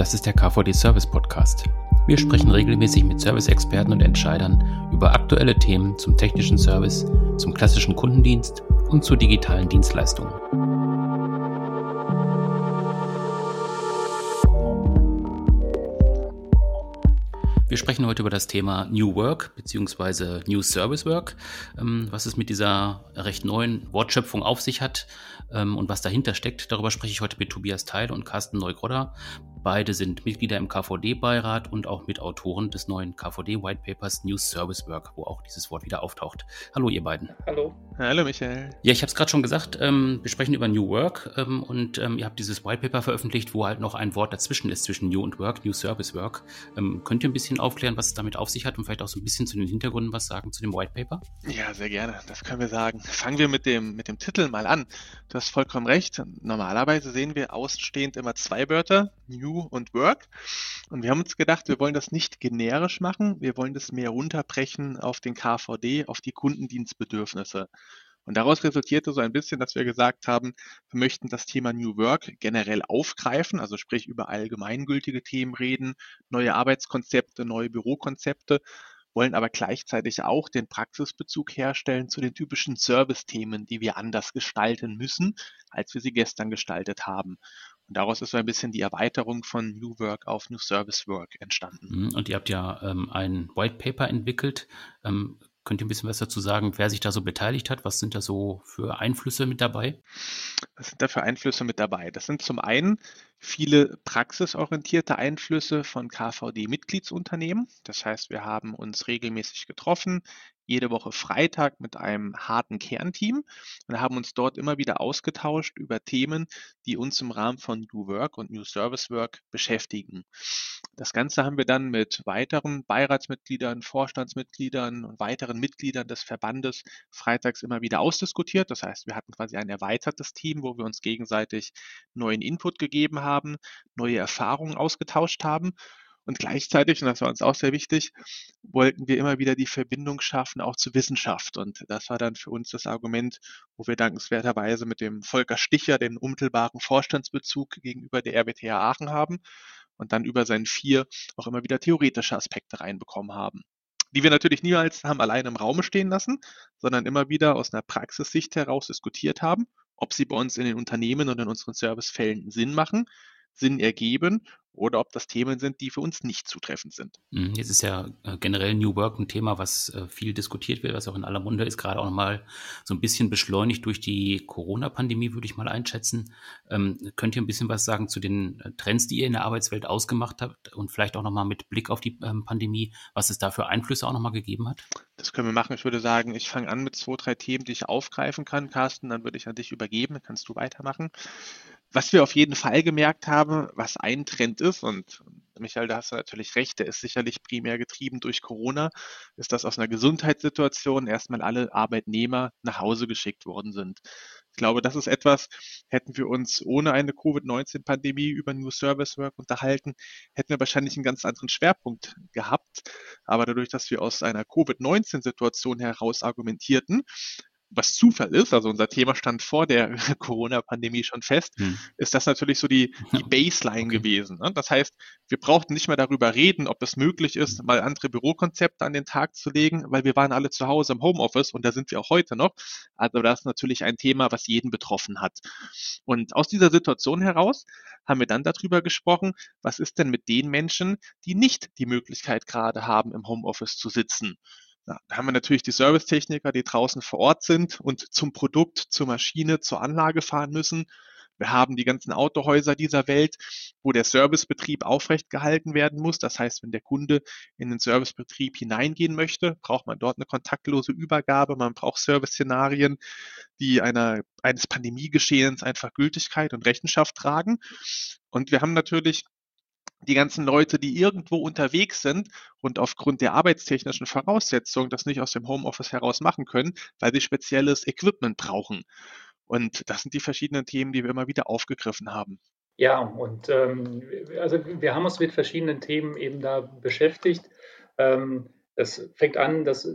Das ist der KVD Service Podcast. Wir sprechen regelmäßig mit Service-Experten und Entscheidern über aktuelle Themen zum technischen Service, zum klassischen Kundendienst und zu digitalen Dienstleistungen. Wir sprechen heute über das Thema New Work bzw. New Service Work, ähm, was es mit dieser recht neuen Wortschöpfung auf sich hat ähm, und was dahinter steckt. Darüber spreche ich heute mit Tobias Teil und Carsten Neugrodder. Beide sind Mitglieder im KVD-Beirat und auch Mitautoren des neuen KVD-White Papers New Service Work, wo auch dieses Wort wieder auftaucht. Hallo, ihr beiden. Hallo. Hallo, Michael. Ja, ich habe es gerade schon gesagt, ähm, wir sprechen über New Work ähm, und ähm, ihr habt dieses White Paper veröffentlicht, wo halt noch ein Wort dazwischen ist zwischen New und Work, New Service Work. Ähm, könnt ihr ein bisschen aufklären, was es damit auf sich hat und vielleicht auch so ein bisschen zu den Hintergründen was sagen zu dem White Paper? Ja, sehr gerne. Das können wir sagen. Fangen wir mit dem, mit dem Titel mal an. Du hast vollkommen recht. Normalerweise sehen wir ausstehend immer zwei Wörter, New und Work. Und wir haben uns gedacht, wir wollen das nicht generisch machen, wir wollen das mehr runterbrechen auf den KVD, auf die Kundendienstbedürfnisse. Und daraus resultierte so ein bisschen, dass wir gesagt haben, wir möchten das Thema New Work generell aufgreifen, also sprich über allgemeingültige Themen reden, neue Arbeitskonzepte, neue Bürokonzepte, wollen aber gleichzeitig auch den Praxisbezug herstellen zu den typischen Service-Themen, die wir anders gestalten müssen, als wir sie gestern gestaltet haben. Und daraus ist so ein bisschen die Erweiterung von New Work auf New Service Work entstanden. Mhm, und ihr habt ja ähm, ein White Paper entwickelt. Ähm, könnt ihr ein bisschen was dazu sagen, wer sich da so beteiligt hat? Was sind da so für Einflüsse mit dabei? Was sind da für Einflüsse mit dabei? Das sind zum einen viele praxisorientierte Einflüsse von KVD-Mitgliedsunternehmen. Das heißt, wir haben uns regelmäßig getroffen, jede Woche Freitag mit einem harten Kernteam und haben uns dort immer wieder ausgetauscht über Themen, die uns im Rahmen von New Work und New Service Work beschäftigen. Das Ganze haben wir dann mit weiteren Beiratsmitgliedern, Vorstandsmitgliedern und weiteren Mitgliedern des Verbandes freitags immer wieder ausdiskutiert. Das heißt, wir hatten quasi ein erweitertes Team, wo wir uns gegenseitig neuen Input gegeben haben, neue Erfahrungen ausgetauscht haben. Und gleichzeitig, und das war uns auch sehr wichtig, wollten wir immer wieder die Verbindung schaffen, auch zur Wissenschaft. Und das war dann für uns das Argument, wo wir dankenswerterweise mit dem Volker Sticher den unmittelbaren Vorstandsbezug gegenüber der RWTH Aachen haben und dann über sein Vier auch immer wieder theoretische Aspekte reinbekommen haben. Die wir natürlich niemals haben allein im Raume stehen lassen, sondern immer wieder aus einer Praxissicht heraus diskutiert haben, ob sie bei uns in den Unternehmen und in unseren Servicefällen Sinn machen, Sinn ergeben oder ob das Themen sind, die für uns nicht zutreffend sind. Mhm, jetzt ist ja äh, generell New Work ein Thema, was äh, viel diskutiert wird, was auch in aller Munde ist, gerade auch nochmal so ein bisschen beschleunigt durch die Corona-Pandemie, würde ich mal einschätzen. Ähm, könnt ihr ein bisschen was sagen zu den äh, Trends, die ihr in der Arbeitswelt ausgemacht habt und vielleicht auch nochmal mit Blick auf die ähm, Pandemie, was es da für Einflüsse auch nochmal gegeben hat? Das können wir machen. Ich würde sagen, ich fange an mit zwei, drei Themen, die ich aufgreifen kann, Carsten, dann würde ich an dich übergeben, dann kannst du weitermachen. Was wir auf jeden Fall gemerkt haben, was ein Trend ist, und Michael, da hast du natürlich recht, der ist sicherlich primär getrieben durch Corona, ist, dass aus einer Gesundheitssituation erstmal alle Arbeitnehmer nach Hause geschickt worden sind. Ich glaube, das ist etwas, hätten wir uns ohne eine Covid-19-Pandemie über New Service Work unterhalten, hätten wir wahrscheinlich einen ganz anderen Schwerpunkt gehabt. Aber dadurch, dass wir aus einer Covid-19-Situation heraus argumentierten, was Zufall ist, also unser Thema stand vor der Corona-Pandemie schon fest, hm. ist das natürlich so die, die Baseline okay. gewesen. Ne? Das heißt, wir brauchten nicht mehr darüber reden, ob es möglich ist, mal andere Bürokonzepte an den Tag zu legen, weil wir waren alle zu Hause im Homeoffice und da sind wir auch heute noch. Also das ist natürlich ein Thema, was jeden betroffen hat. Und aus dieser Situation heraus haben wir dann darüber gesprochen, was ist denn mit den Menschen, die nicht die Möglichkeit gerade haben, im Homeoffice zu sitzen. Da haben wir natürlich die Servicetechniker, die draußen vor Ort sind und zum Produkt, zur Maschine, zur Anlage fahren müssen. Wir haben die ganzen Autohäuser dieser Welt, wo der Servicebetrieb aufrecht gehalten werden muss. Das heißt, wenn der Kunde in den Servicebetrieb hineingehen möchte, braucht man dort eine kontaktlose Übergabe. Man braucht Service-Szenarien, die einer, eines Pandemiegeschehens einfach Gültigkeit und Rechenschaft tragen. Und wir haben natürlich die ganzen Leute, die irgendwo unterwegs sind und aufgrund der arbeitstechnischen Voraussetzungen das nicht aus dem Homeoffice heraus machen können, weil sie spezielles Equipment brauchen. Und das sind die verschiedenen Themen, die wir immer wieder aufgegriffen haben. Ja, und ähm, also wir haben uns mit verschiedenen Themen eben da beschäftigt. Ähm, das fängt an, dass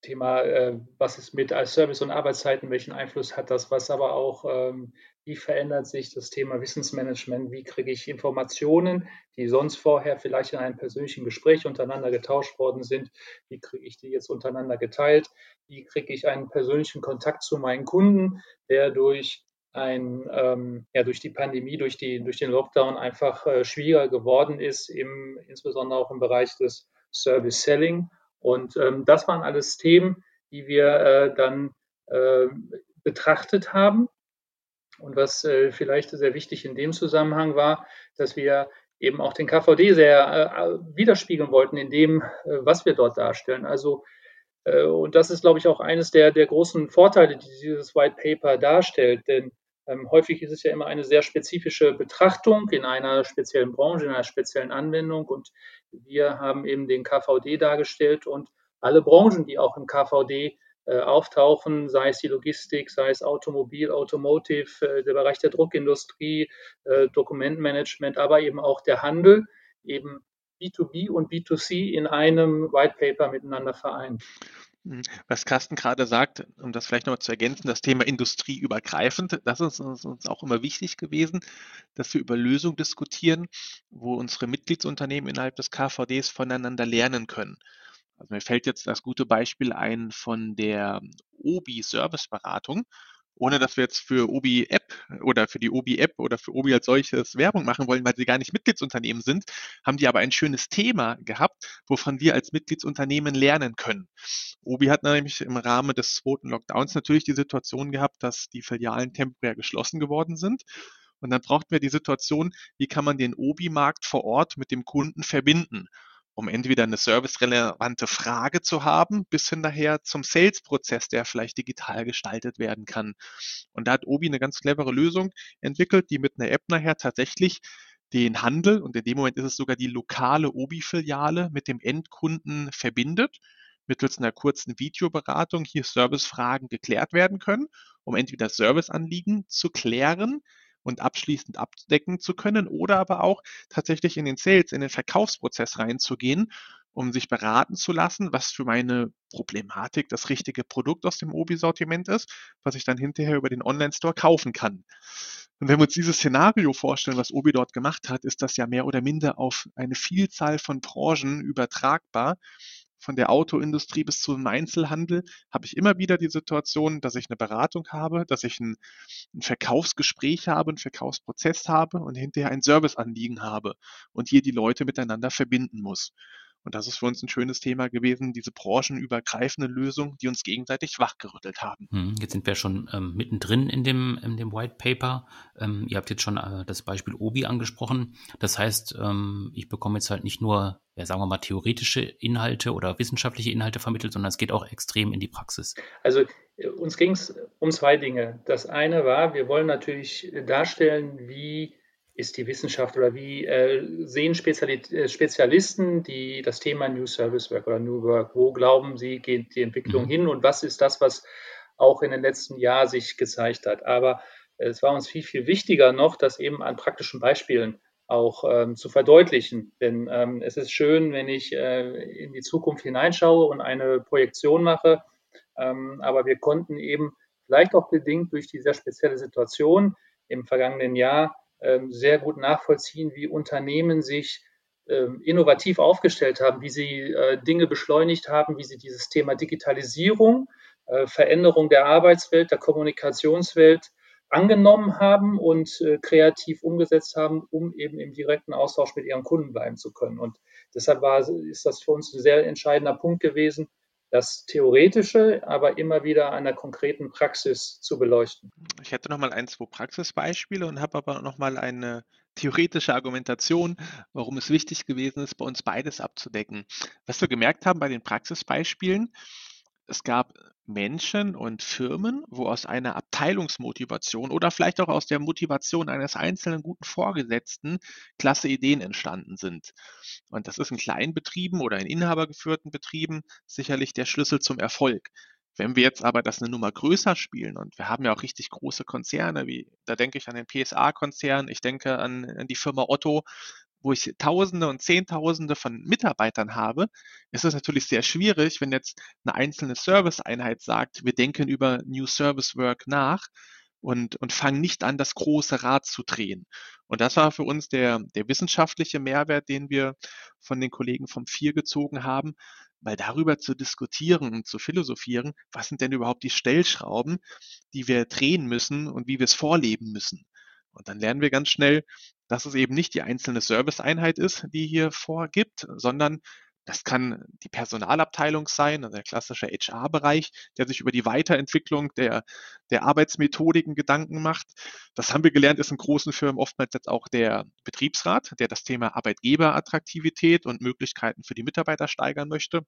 Thema, äh, was ist mit als Service und Arbeitszeiten, welchen Einfluss hat das, was aber auch, ähm, wie verändert sich das Thema Wissensmanagement, wie kriege ich Informationen, die sonst vorher vielleicht in einem persönlichen Gespräch untereinander getauscht worden sind, wie kriege ich die jetzt untereinander geteilt, wie kriege ich einen persönlichen Kontakt zu meinen Kunden, der durch ein, ähm, ja, durch die Pandemie, durch, die, durch den Lockdown einfach äh, schwieriger geworden ist, im, insbesondere auch im Bereich des Service Selling. Und ähm, das waren alles Themen, die wir äh, dann äh, betrachtet haben. Und was äh, vielleicht sehr wichtig in dem Zusammenhang war, dass wir eben auch den KVD sehr äh, widerspiegeln wollten in dem, äh, was wir dort darstellen. Also äh, und das ist, glaube ich, auch eines der, der großen Vorteile, die dieses White Paper darstellt. Denn ähm, häufig ist es ja immer eine sehr spezifische Betrachtung in einer speziellen Branche, in einer speziellen Anwendung. Und wir haben eben den KVD dargestellt und alle Branchen, die auch im KVD äh, auftauchen, sei es die Logistik, sei es Automobil, Automotive, äh, der Bereich der Druckindustrie, äh, Dokumentmanagement, aber eben auch der Handel, eben B2B und B2C in einem White Paper miteinander vereint. Mhm. Was Carsten gerade sagt, um das vielleicht noch zu ergänzen, das Thema industrieübergreifend, das ist uns auch immer wichtig gewesen, dass wir über Lösungen diskutieren, wo unsere Mitgliedsunternehmen innerhalb des KVDs voneinander lernen können. Also mir fällt jetzt das gute Beispiel ein von der OBI Serviceberatung ohne dass wir jetzt für Obi App oder für die Obi App oder für Obi als solches Werbung machen wollen, weil sie gar nicht Mitgliedsunternehmen sind, haben die aber ein schönes Thema gehabt, wovon wir als Mitgliedsunternehmen lernen können. Obi hat nämlich im Rahmen des zweiten Lockdowns natürlich die Situation gehabt, dass die Filialen temporär geschlossen geworden sind. Und dann brauchten wir die Situation, wie kann man den Obi-Markt vor Ort mit dem Kunden verbinden? Um entweder eine servicerelevante Frage zu haben, bis hin daher zum Sales-Prozess, der vielleicht digital gestaltet werden kann. Und da hat Obi eine ganz clevere Lösung entwickelt, die mit einer App nachher tatsächlich den Handel und in dem Moment ist es sogar die lokale Obi-Filiale mit dem Endkunden verbindet mittels einer kurzen Videoberatung hier Servicefragen geklärt werden können, um entweder Serviceanliegen zu klären, und abschließend abdecken zu können oder aber auch tatsächlich in den Sales, in den Verkaufsprozess reinzugehen, um sich beraten zu lassen, was für meine Problematik das richtige Produkt aus dem Obi-Sortiment ist, was ich dann hinterher über den Online-Store kaufen kann. Und wenn wir uns dieses Szenario vorstellen, was Obi dort gemacht hat, ist das ja mehr oder minder auf eine Vielzahl von Branchen übertragbar von der Autoindustrie bis zum Einzelhandel habe ich immer wieder die Situation, dass ich eine Beratung habe, dass ich ein, ein Verkaufsgespräch habe, einen Verkaufsprozess habe und hinterher ein Serviceanliegen habe und hier die Leute miteinander verbinden muss. Und das ist für uns ein schönes Thema gewesen, diese branchenübergreifende Lösung, die uns gegenseitig wachgerüttelt haben. Hm, jetzt sind wir schon ähm, mittendrin in dem, in dem White Paper. Ähm, ihr habt jetzt schon äh, das Beispiel Obi angesprochen. Das heißt, ähm, ich bekomme jetzt halt nicht nur, ja, sagen wir mal, theoretische Inhalte oder wissenschaftliche Inhalte vermittelt, sondern es geht auch extrem in die Praxis. Also äh, uns ging es um zwei Dinge. Das eine war, wir wollen natürlich darstellen, wie ist die Wissenschaft oder wie äh, sehen Speziali äh, Spezialisten die, das Thema New Service Work oder New Work? Wo glauben sie, geht die Entwicklung mhm. hin und was ist das, was auch in den letzten Jahren sich gezeigt hat? Aber äh, es war uns viel, viel wichtiger noch, das eben an praktischen Beispielen auch ähm, zu verdeutlichen. Denn ähm, es ist schön, wenn ich äh, in die Zukunft hineinschaue und eine Projektion mache. Ähm, aber wir konnten eben vielleicht auch bedingt durch die sehr spezielle Situation im vergangenen Jahr sehr gut nachvollziehen, wie Unternehmen sich ähm, innovativ aufgestellt haben, wie sie äh, Dinge beschleunigt haben, wie sie dieses Thema Digitalisierung, äh, Veränderung der Arbeitswelt, der Kommunikationswelt angenommen haben und äh, kreativ umgesetzt haben, um eben im direkten Austausch mit ihren Kunden bleiben zu können. Und deshalb war, ist das für uns ein sehr entscheidender Punkt gewesen, das Theoretische, aber immer wieder der konkreten Praxis zu beleuchten. Ich hätte noch mal ein, zwei Praxisbeispiele und habe aber noch mal eine theoretische Argumentation, warum es wichtig gewesen ist, bei uns beides abzudecken. Was wir gemerkt haben bei den Praxisbeispielen, es gab Menschen und Firmen, wo aus einer Abteilungsmotivation oder vielleicht auch aus der Motivation eines einzelnen guten Vorgesetzten klasse Ideen entstanden sind. Und das ist in kleinen Betrieben oder in inhabergeführten Betrieben sicherlich der Schlüssel zum Erfolg. Wenn wir jetzt aber das eine Nummer größer spielen und wir haben ja auch richtig große Konzerne, wie da denke ich an den PSA-Konzern, ich denke an, an die Firma Otto, wo ich Tausende und Zehntausende von Mitarbeitern habe, ist es natürlich sehr schwierig, wenn jetzt eine einzelne Serviceeinheit sagt, wir denken über New Service Work nach und, und fangen nicht an, das große Rad zu drehen. Und das war für uns der, der wissenschaftliche Mehrwert, den wir von den Kollegen vom VIR gezogen haben, weil darüber zu diskutieren und zu philosophieren, was sind denn überhaupt die Stellschrauben, die wir drehen müssen und wie wir es vorleben müssen. Und dann lernen wir ganz schnell, dass es eben nicht die einzelne Serviceeinheit ist, die hier vorgibt, sondern das kann die Personalabteilung sein, also der klassische HR-Bereich, der sich über die Weiterentwicklung der, der Arbeitsmethodiken Gedanken macht. Das haben wir gelernt, ist in großen Firmen oftmals jetzt auch der Betriebsrat, der das Thema Arbeitgeberattraktivität und Möglichkeiten für die Mitarbeiter steigern möchte.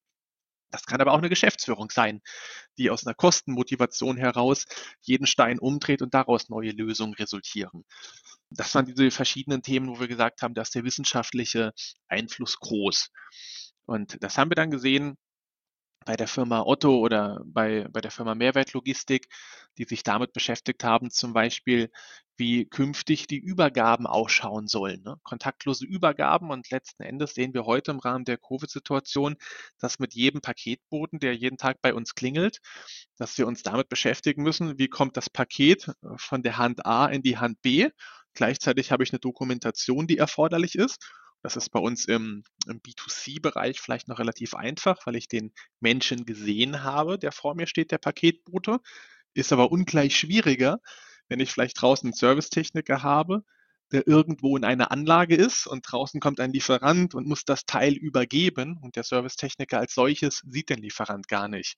Das kann aber auch eine Geschäftsführung sein, die aus einer Kostenmotivation heraus jeden Stein umdreht und daraus neue Lösungen resultieren. Das waren diese verschiedenen Themen, wo wir gesagt haben, dass der wissenschaftliche Einfluss groß. Und das haben wir dann gesehen bei der Firma Otto oder bei, bei der Firma Mehrwertlogistik, die sich damit beschäftigt haben, zum Beispiel, wie künftig die Übergaben ausschauen sollen. Ne? Kontaktlose Übergaben und letzten Endes sehen wir heute im Rahmen der Covid-Situation, dass mit jedem Paketboten, der jeden Tag bei uns klingelt, dass wir uns damit beschäftigen müssen, wie kommt das Paket äh, von der Hand A in die Hand B. Gleichzeitig habe ich eine Dokumentation, die erforderlich ist das ist bei uns im, im B2C-Bereich vielleicht noch relativ einfach, weil ich den Menschen gesehen habe, der vor mir steht, der Paketbote. Ist aber ungleich schwieriger, wenn ich vielleicht draußen einen Servicetechniker habe, der irgendwo in einer Anlage ist und draußen kommt ein Lieferant und muss das Teil übergeben und der Servicetechniker als solches sieht den Lieferant gar nicht.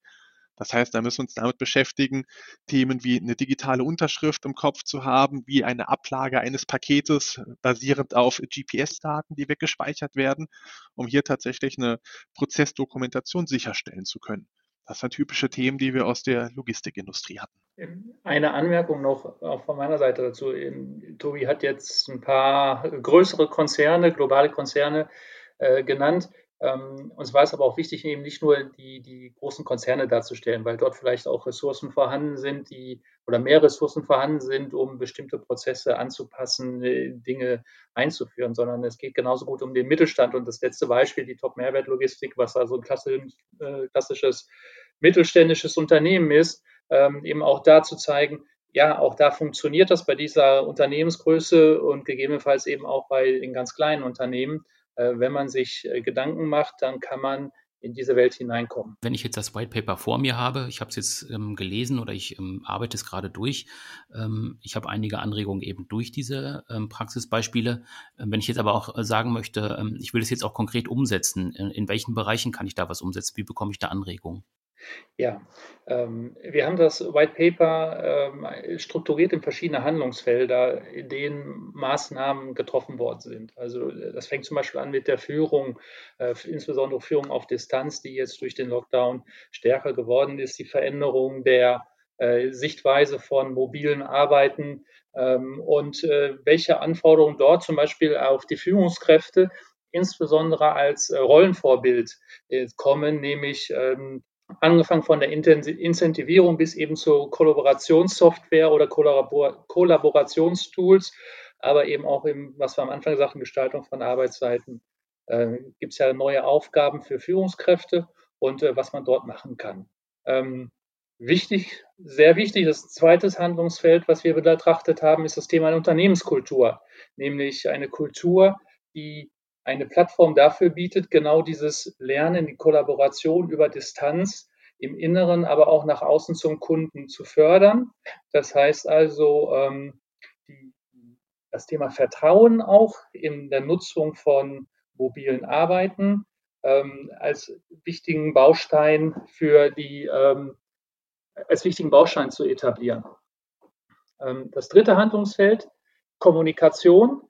Das heißt, da müssen wir uns damit beschäftigen, Themen wie eine digitale Unterschrift im Kopf zu haben, wie eine Ablage eines Paketes basierend auf GPS-Daten, die weggespeichert werden, um hier tatsächlich eine Prozessdokumentation sicherstellen zu können. Das sind typische Themen, die wir aus der Logistikindustrie hatten. Eine Anmerkung noch auch von meiner Seite dazu. Tobi hat jetzt ein paar größere Konzerne, globale Konzerne äh, genannt. Ähm, uns war es aber auch wichtig, eben nicht nur die, die großen Konzerne darzustellen, weil dort vielleicht auch Ressourcen vorhanden sind, die oder mehr Ressourcen vorhanden sind, um bestimmte Prozesse anzupassen, äh, Dinge einzuführen, sondern es geht genauso gut um den Mittelstand. Und das letzte Beispiel, die Top-Mehrwertlogistik, was also ein äh, klassisches mittelständisches Unternehmen ist, ähm, eben auch da zu zeigen, ja, auch da funktioniert das bei dieser Unternehmensgröße und gegebenenfalls eben auch bei den ganz kleinen Unternehmen. Äh, wenn man sich äh, Gedanken macht, dann kann man in diese Welt hineinkommen. Wenn ich jetzt das White Paper vor mir habe, ich habe es jetzt ähm, gelesen oder ich ähm, arbeite es gerade durch, ähm, ich habe einige Anregungen eben durch diese ähm, Praxisbeispiele. Ähm, wenn ich jetzt aber auch äh, sagen möchte, ähm, ich will es jetzt auch konkret umsetzen, in, in welchen Bereichen kann ich da was umsetzen? Wie bekomme ich da Anregungen? Ja, ähm, wir haben das White Paper ähm, strukturiert in verschiedene Handlungsfelder, in denen Maßnahmen getroffen worden sind. Also das fängt zum Beispiel an mit der Führung, äh, insbesondere Führung auf Distanz, die jetzt durch den Lockdown stärker geworden ist, die Veränderung der äh, Sichtweise von mobilen Arbeiten ähm, und äh, welche Anforderungen dort zum Beispiel auf die Führungskräfte insbesondere als äh, Rollenvorbild äh, kommen, nämlich ähm, angefangen von der Incentivierung bis eben zur Kollaborationssoftware oder Kollabor Kollaborationstools, aber eben auch im, was wir am Anfang gesagt haben, Gestaltung von Arbeitszeiten. Äh, Gibt es ja neue Aufgaben für Führungskräfte und äh, was man dort machen kann. Ähm, wichtig, sehr wichtig, das zweite Handlungsfeld, was wir betrachtet haben, ist das Thema Unternehmenskultur, nämlich eine Kultur, die eine Plattform dafür bietet, genau dieses Lernen, die Kollaboration über Distanz im Inneren, aber auch nach außen zum Kunden zu fördern. Das heißt also, ähm, die, das Thema Vertrauen auch in der Nutzung von mobilen Arbeiten ähm, als wichtigen Baustein für die, ähm, als wichtigen Baustein zu etablieren. Ähm, das dritte Handlungsfeld, Kommunikation.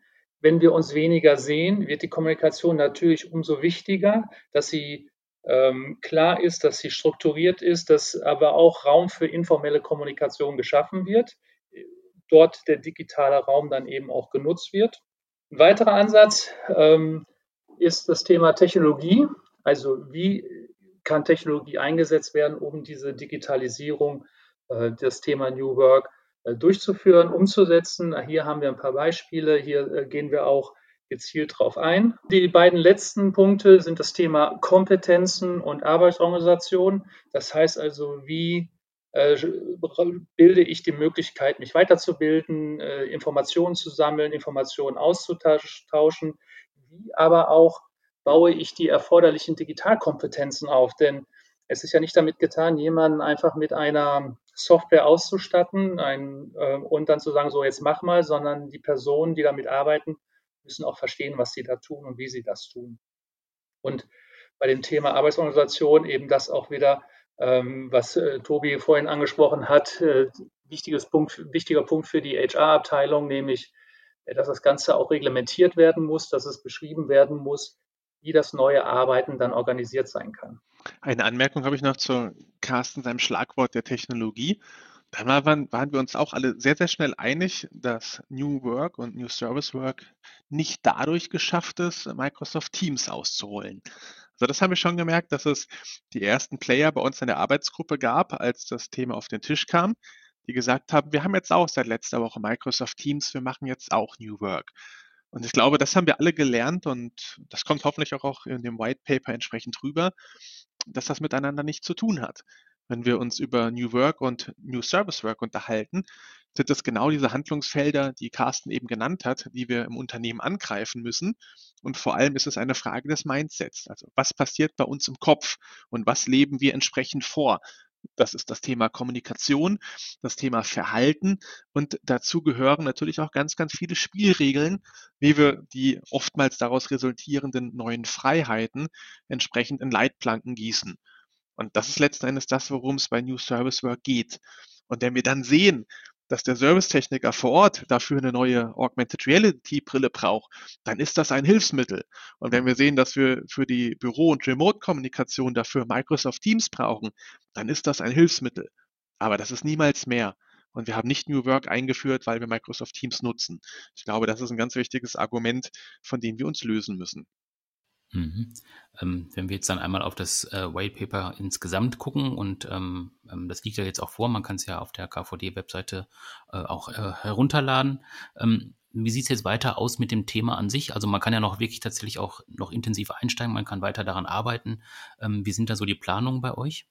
Wenn wir uns weniger sehen, wird die Kommunikation natürlich umso wichtiger, dass sie ähm, klar ist, dass sie strukturiert ist, dass aber auch Raum für informelle Kommunikation geschaffen wird, dort der digitale Raum dann eben auch genutzt wird. Ein weiterer Ansatz ähm, ist das Thema Technologie. Also wie kann Technologie eingesetzt werden, um diese Digitalisierung, äh, das Thema New Work durchzuführen, umzusetzen. Hier haben wir ein paar Beispiele. Hier äh, gehen wir auch gezielt darauf ein. Die beiden letzten Punkte sind das Thema Kompetenzen und Arbeitsorganisation. Das heißt also, wie äh, bilde ich die Möglichkeit, mich weiterzubilden, äh, Informationen zu sammeln, Informationen auszutauschen, wie aber auch baue ich die erforderlichen Digitalkompetenzen auf. Denn es ist ja nicht damit getan, jemanden einfach mit einer Software auszustatten ein, äh, und dann zu sagen, so jetzt mach mal, sondern die Personen, die damit arbeiten, müssen auch verstehen, was sie da tun und wie sie das tun. Und bei dem Thema Arbeitsorganisation eben das auch wieder, ähm, was äh, Tobi vorhin angesprochen hat, äh, wichtiges Punkt, wichtiger Punkt für die HR-Abteilung, nämlich, äh, dass das Ganze auch reglementiert werden muss, dass es beschrieben werden muss, wie das neue Arbeiten dann organisiert sein kann. Eine Anmerkung habe ich noch zu Carsten, seinem Schlagwort der Technologie. Da waren, waren wir uns auch alle sehr, sehr schnell einig, dass New Work und New Service Work nicht dadurch geschafft ist, Microsoft Teams auszuholen. Also das haben wir schon gemerkt, dass es die ersten Player bei uns in der Arbeitsgruppe gab, als das Thema auf den Tisch kam, die gesagt haben, wir haben jetzt auch seit letzter Woche Microsoft Teams, wir machen jetzt auch New Work. Und ich glaube, das haben wir alle gelernt und das kommt hoffentlich auch in dem White Paper entsprechend rüber, dass das miteinander nichts zu tun hat wenn wir uns über New Work und New Service Work unterhalten, sind das genau diese Handlungsfelder, die Carsten eben genannt hat, die wir im Unternehmen angreifen müssen. Und vor allem ist es eine Frage des Mindsets. Also was passiert bei uns im Kopf und was leben wir entsprechend vor? Das ist das Thema Kommunikation, das Thema Verhalten und dazu gehören natürlich auch ganz, ganz viele Spielregeln, wie wir die oftmals daraus resultierenden neuen Freiheiten entsprechend in Leitplanken gießen. Und das ist letzten Endes das, worum es bei New Service Work geht. Und wenn wir dann sehen, dass der Servicetechniker vor Ort dafür eine neue Augmented Reality Brille braucht, dann ist das ein Hilfsmittel. Und wenn wir sehen, dass wir für die Büro- und Remote-Kommunikation dafür Microsoft Teams brauchen, dann ist das ein Hilfsmittel. Aber das ist niemals mehr. Und wir haben nicht New Work eingeführt, weil wir Microsoft Teams nutzen. Ich glaube, das ist ein ganz wichtiges Argument, von dem wir uns lösen müssen. Mhm. Ähm, wenn wir jetzt dann einmal auf das äh, White Paper insgesamt gucken und ähm, ähm das liegt ja jetzt auch vor, man kann es ja auf der KVD-Webseite äh, auch äh, herunterladen. Ähm, wie sieht es jetzt weiter aus mit dem Thema an sich? Also man kann ja noch wirklich tatsächlich auch noch intensiv einsteigen, man kann weiter daran arbeiten. Ähm, wie sind da so die Planungen bei euch?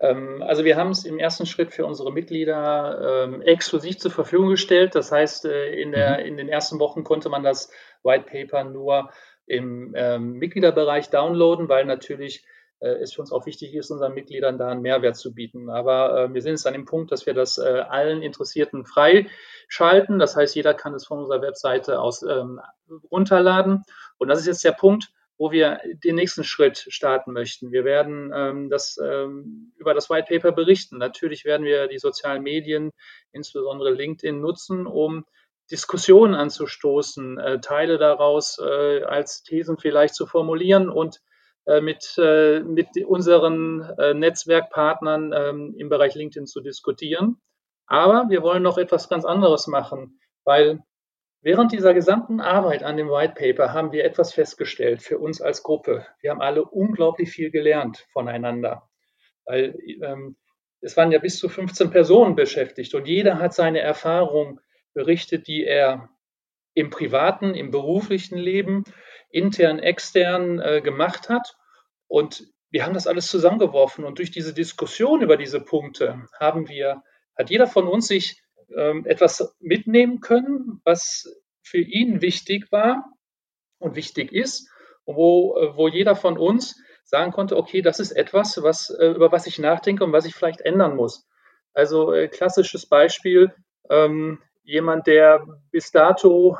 Ähm, also wir haben es im ersten Schritt für unsere Mitglieder ähm, exklusiv zur Verfügung gestellt. Das heißt, äh, in, der, mhm. in den ersten Wochen konnte man das White Paper nur im ähm, Mitgliederbereich downloaden, weil natürlich äh, es für uns auch wichtig ist, unseren Mitgliedern da einen Mehrwert zu bieten. Aber äh, wir sind jetzt an dem Punkt, dass wir das äh, allen Interessierten freischalten. Das heißt, jeder kann es von unserer Webseite aus ähm, runterladen. Und das ist jetzt der Punkt, wo wir den nächsten Schritt starten möchten. Wir werden ähm, das, ähm, über das White Paper berichten. Natürlich werden wir die sozialen Medien, insbesondere LinkedIn, nutzen, um Diskussionen anzustoßen, äh, Teile daraus äh, als Thesen vielleicht zu formulieren und äh, mit, mit unseren Netzwerkpartnern ähm, im Bereich LinkedIn zu diskutieren. Aber wir wollen noch etwas ganz anderes machen, weil während dieser gesamten Arbeit an dem White Paper haben wir etwas festgestellt für uns als Gruppe. Wir haben alle unglaublich viel gelernt voneinander, weil ähm, es waren ja bis zu 15 Personen beschäftigt und jeder hat seine Erfahrung berichtet, die er im privaten, im beruflichen Leben, intern, extern äh, gemacht hat. Und wir haben das alles zusammengeworfen. Und durch diese Diskussion über diese Punkte haben wir, hat jeder von uns sich ähm, etwas mitnehmen können, was für ihn wichtig war und wichtig ist, wo, äh, wo jeder von uns sagen konnte, okay, das ist etwas, was, äh, über was ich nachdenke und was ich vielleicht ändern muss. Also äh, klassisches Beispiel, ähm, jemand, der bis dato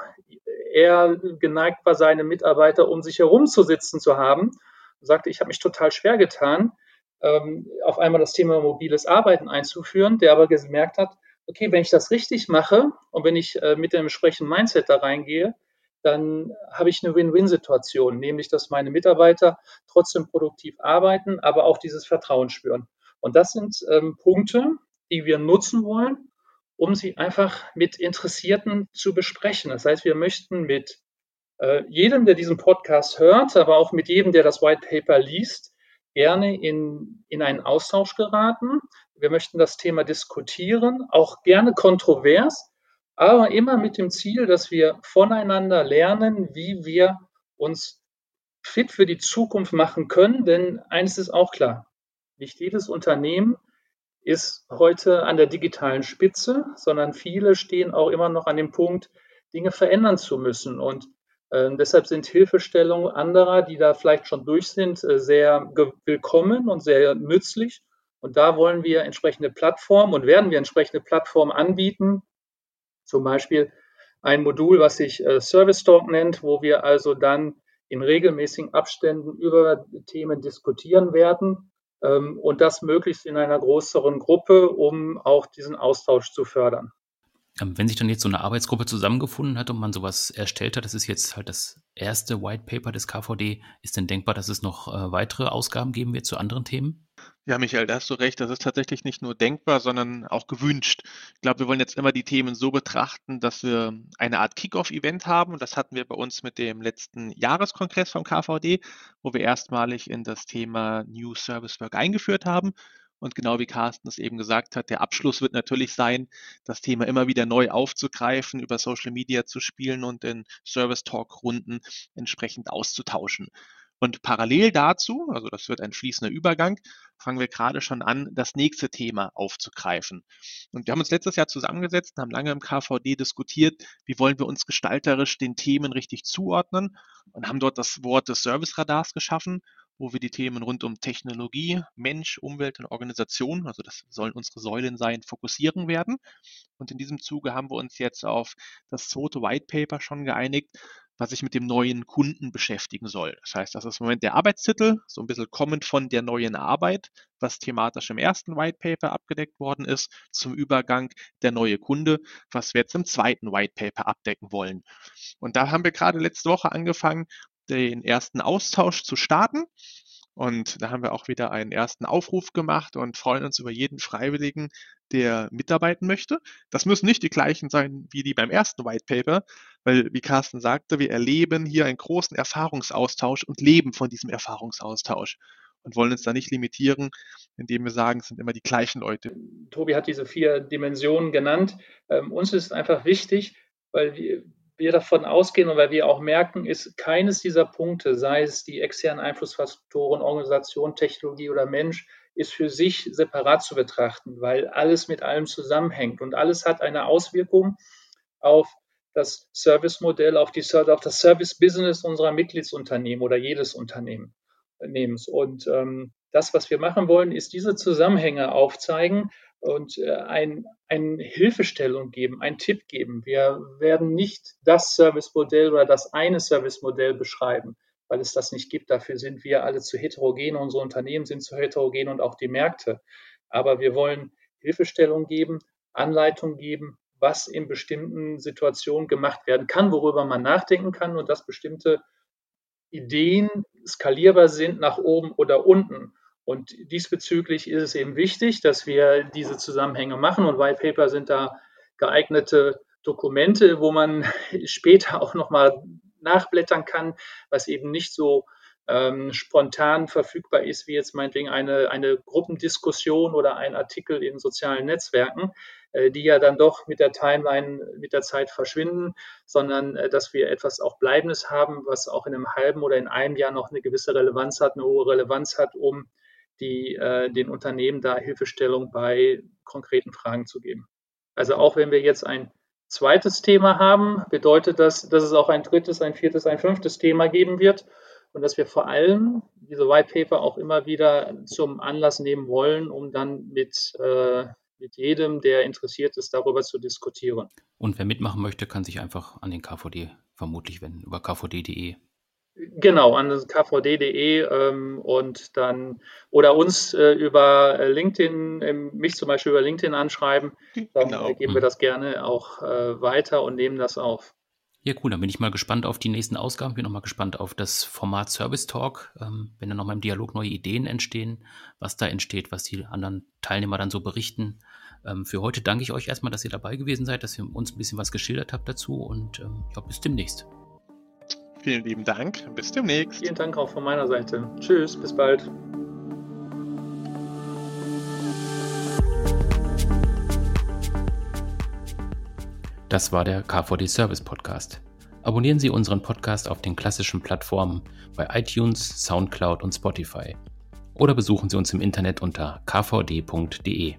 eher geneigt war, seine Mitarbeiter um sich herum zu sitzen zu haben, sagte, ich habe mich total schwer getan, ähm, auf einmal das Thema mobiles Arbeiten einzuführen, der aber gemerkt hat, okay, wenn ich das richtig mache und wenn ich äh, mit dem entsprechenden Mindset da reingehe, dann habe ich eine Win-Win-Situation, nämlich dass meine Mitarbeiter trotzdem produktiv arbeiten, aber auch dieses Vertrauen spüren. Und das sind ähm, Punkte, die wir nutzen wollen, um sie einfach mit Interessierten zu besprechen. Das heißt, wir möchten mit äh, jedem, der diesen Podcast hört, aber auch mit jedem, der das White Paper liest, gerne in, in einen Austausch geraten. Wir möchten das Thema diskutieren, auch gerne kontrovers. aber immer mit dem Ziel, dass wir voneinander lernen, wie wir uns fit für die Zukunft machen können. Denn eines ist auch klar, nicht jedes Unternehmen ist heute an der digitalen Spitze, sondern viele stehen auch immer noch an dem Punkt, Dinge verändern zu müssen. Und äh, deshalb sind Hilfestellungen anderer, die da vielleicht schon durch sind, äh, sehr willkommen und sehr nützlich. Und da wollen wir entsprechende Plattformen und werden wir entsprechende Plattformen anbieten. Zum Beispiel ein Modul, was sich äh, Service Talk nennt, wo wir also dann in regelmäßigen Abständen über Themen diskutieren werden und das möglichst in einer größeren Gruppe, um auch diesen Austausch zu fördern. Ähm, wenn sich dann jetzt so eine Arbeitsgruppe zusammengefunden hat und man sowas erstellt hat, das ist jetzt halt das erste White Paper des KVD, ist denn denkbar, dass es noch äh, weitere Ausgaben geben wird zu anderen Themen? Ja, Michael, da hast du recht. Das ist tatsächlich nicht nur denkbar, sondern auch gewünscht. Ich glaube, wir wollen jetzt immer die Themen so betrachten, dass wir eine Art Kick-Off-Event haben. Und das hatten wir bei uns mit dem letzten Jahreskongress vom KVD, wo wir erstmalig in das Thema New Service Work eingeführt haben. Und genau wie Carsten es eben gesagt hat, der Abschluss wird natürlich sein, das Thema immer wieder neu aufzugreifen, über Social Media zu spielen und in Service Talk Runden entsprechend auszutauschen. Und parallel dazu, also das wird ein fließender Übergang, fangen wir gerade schon an, das nächste Thema aufzugreifen. Und wir haben uns letztes Jahr zusammengesetzt und haben lange im KVD diskutiert, wie wollen wir uns gestalterisch den Themen richtig zuordnen und haben dort das Wort des Service-Radars geschaffen, wo wir die Themen rund um Technologie, Mensch, Umwelt und Organisation, also das sollen unsere Säulen sein, fokussieren werden. Und in diesem Zuge haben wir uns jetzt auf das zweite White Paper schon geeinigt, was sich mit dem neuen Kunden beschäftigen soll. Das heißt, das ist im Moment der Arbeitstitel, so ein bisschen kommend von der neuen Arbeit, was thematisch im ersten White Paper abgedeckt worden ist, zum Übergang der neue Kunde, was wir jetzt im zweiten White Paper abdecken wollen. Und da haben wir gerade letzte Woche angefangen, den ersten Austausch zu starten. Und da haben wir auch wieder einen ersten Aufruf gemacht und freuen uns über jeden Freiwilligen, der mitarbeiten möchte. Das müssen nicht die gleichen sein wie die beim ersten White Paper, weil, wie Carsten sagte, wir erleben hier einen großen Erfahrungsaustausch und leben von diesem Erfahrungsaustausch und wollen uns da nicht limitieren, indem wir sagen, es sind immer die gleichen Leute. Tobi hat diese vier Dimensionen genannt. Ähm, uns ist einfach wichtig, weil wir, wir davon ausgehen und weil wir auch merken, ist keines dieser Punkte, sei es die externen Einflussfaktoren, Organisation, Technologie oder Mensch, ist für sich separat zu betrachten, weil alles mit allem zusammenhängt und alles hat eine Auswirkung auf das Service-Modell, auf, auf das Service-Business unserer Mitgliedsunternehmen oder jedes Unternehmens. Und ähm, das, was wir machen wollen, ist diese Zusammenhänge aufzeigen und äh, ein, eine Hilfestellung geben, einen Tipp geben. Wir werden nicht das Service-Modell oder das eine Service-Modell beschreiben, weil es das nicht gibt. Dafür sind wir alle zu heterogen, unsere Unternehmen sind zu heterogen und auch die Märkte. Aber wir wollen Hilfestellung geben, Anleitung geben, was in bestimmten Situationen gemacht werden kann, worüber man nachdenken kann und dass bestimmte Ideen skalierbar sind nach oben oder unten. Und diesbezüglich ist es eben wichtig, dass wir diese Zusammenhänge machen und White Paper sind da geeignete Dokumente, wo man später auch nochmal nachblättern kann, was eben nicht so ähm, spontan verfügbar ist, wie jetzt meinetwegen eine, eine Gruppendiskussion oder ein Artikel in sozialen Netzwerken, äh, die ja dann doch mit der Timeline, mit der Zeit verschwinden, sondern äh, dass wir etwas auch Bleibendes haben, was auch in einem halben oder in einem Jahr noch eine gewisse Relevanz hat, eine hohe Relevanz hat, um die, äh, den Unternehmen da Hilfestellung bei konkreten Fragen zu geben. Also auch wenn wir jetzt ein zweites Thema haben, bedeutet das, dass es auch ein drittes, ein viertes, ein fünftes Thema geben wird und dass wir vor allem diese White Paper auch immer wieder zum Anlass nehmen wollen, um dann mit, äh, mit jedem, der interessiert ist, darüber zu diskutieren. Und wer mitmachen möchte, kann sich einfach an den KVD vermutlich wenden, über kvd.de. Genau, an kvd.de ähm, und dann oder uns äh, über LinkedIn, äh, mich zum Beispiel über LinkedIn anschreiben. Dann genau. geben wir das gerne auch äh, weiter und nehmen das auf. Ja, cool. Dann bin ich mal gespannt auf die nächsten Ausgaben. Bin noch mal gespannt auf das Format Service Talk, ähm, wenn dann noch mal im Dialog neue Ideen entstehen, was da entsteht, was die anderen Teilnehmer dann so berichten. Ähm, für heute danke ich euch erstmal, dass ihr dabei gewesen seid, dass ihr uns ein bisschen was geschildert habt dazu und ähm, ja, bis demnächst. Vielen lieben Dank. Bis demnächst. Vielen Dank auch von meiner Seite. Tschüss, bis bald. Das war der KVD Service Podcast. Abonnieren Sie unseren Podcast auf den klassischen Plattformen bei iTunes, SoundCloud und Spotify. Oder besuchen Sie uns im Internet unter kvd.de.